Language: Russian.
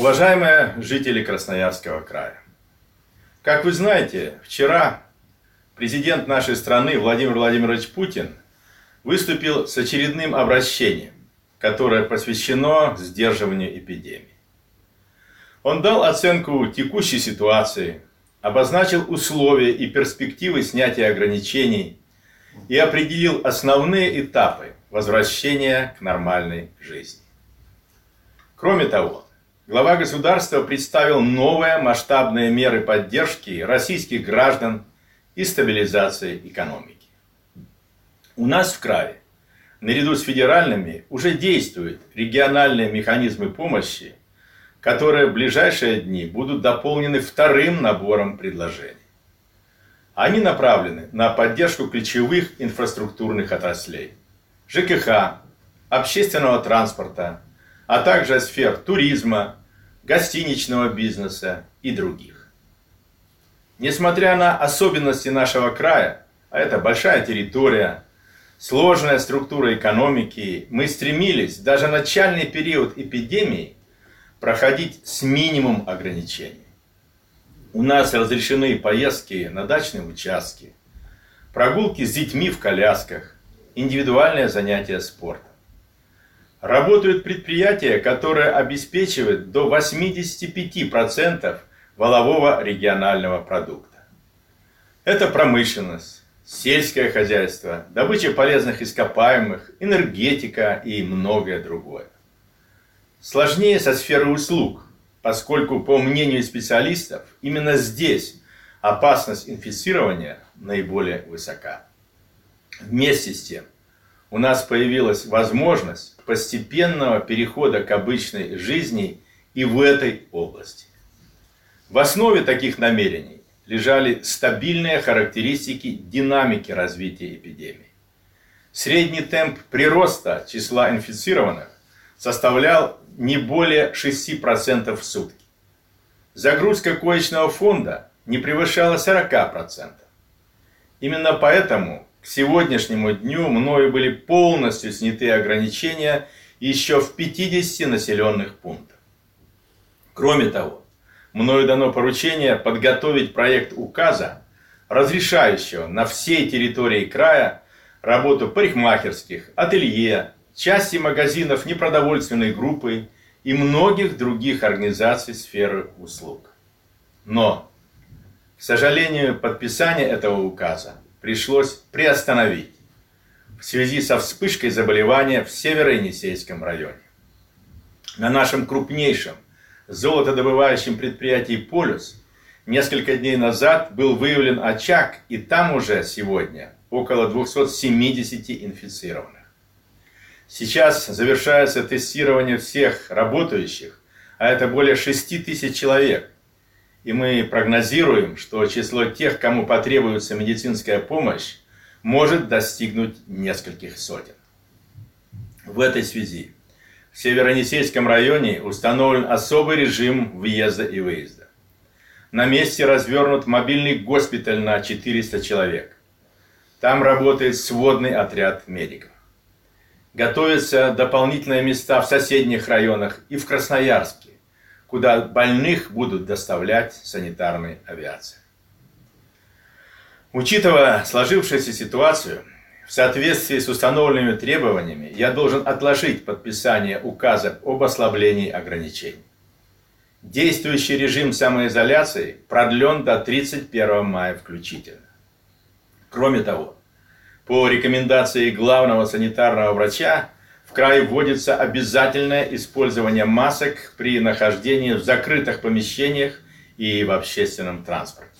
Уважаемые жители Красноярского края, как вы знаете, вчера президент нашей страны Владимир Владимирович Путин выступил с очередным обращением, которое посвящено сдерживанию эпидемии. Он дал оценку текущей ситуации, обозначил условия и перспективы снятия ограничений и определил основные этапы возвращения к нормальной жизни. Кроме того, глава государства представил новые масштабные меры поддержки российских граждан и стабилизации экономики. У нас в крае, наряду с федеральными, уже действуют региональные механизмы помощи, которые в ближайшие дни будут дополнены вторым набором предложений. Они направлены на поддержку ключевых инфраструктурных отраслей – ЖКХ, общественного транспорта, а также сфер туризма, гостиничного бизнеса и других. Несмотря на особенности нашего края, а это большая территория, сложная структура экономики, мы стремились даже начальный период эпидемии проходить с минимум ограничений. У нас разрешены поездки на дачные участки, прогулки с детьми в колясках, индивидуальное занятие спортом. Работают предприятия, которые обеспечивают до 85% валового регионального продукта. Это промышленность, сельское хозяйство, добыча полезных ископаемых, энергетика и многое другое. Сложнее со сферой услуг, поскольку, по мнению специалистов, именно здесь опасность инфицирования наиболее высока. Вместе с тем, у нас появилась возможность постепенного перехода к обычной жизни и в этой области. В основе таких намерений лежали стабильные характеристики динамики развития эпидемии. Средний темп прироста числа инфицированных составлял не более 6% в сутки. Загрузка коечного фонда не превышала 40%. Именно поэтому к сегодняшнему дню мною были полностью сняты ограничения еще в 50 населенных пунктах. Кроме того, мною дано поручение подготовить проект указа, разрешающего на всей территории края работу парикмахерских, ателье, части магазинов непродовольственной группы и многих других организаций сферы услуг. Но, к сожалению, подписание этого указа пришлось приостановить в связи со вспышкой заболевания в Северо-Енисейском районе. На нашем крупнейшем золотодобывающем предприятии «Полюс» несколько дней назад был выявлен очаг, и там уже сегодня около 270 инфицированных. Сейчас завершается тестирование всех работающих, а это более 6 тысяч человек. И мы прогнозируем, что число тех, кому потребуется медицинская помощь, может достигнуть нескольких сотен. В этой связи в Северонесейском районе установлен особый режим въезда и выезда. На месте развернут мобильный госпиталь на 400 человек. Там работает сводный отряд медиков. Готовятся дополнительные места в соседних районах и в Красноярске, куда больных будут доставлять санитарной авиации. Учитывая сложившуюся ситуацию, в соответствии с установленными требованиями, я должен отложить подписание указа об ослаблении ограничений. Действующий режим самоизоляции продлен до 31 мая включительно. Кроме того, по рекомендации главного санитарного врача в крае вводится обязательное использование масок при нахождении в закрытых помещениях и в общественном транспорте.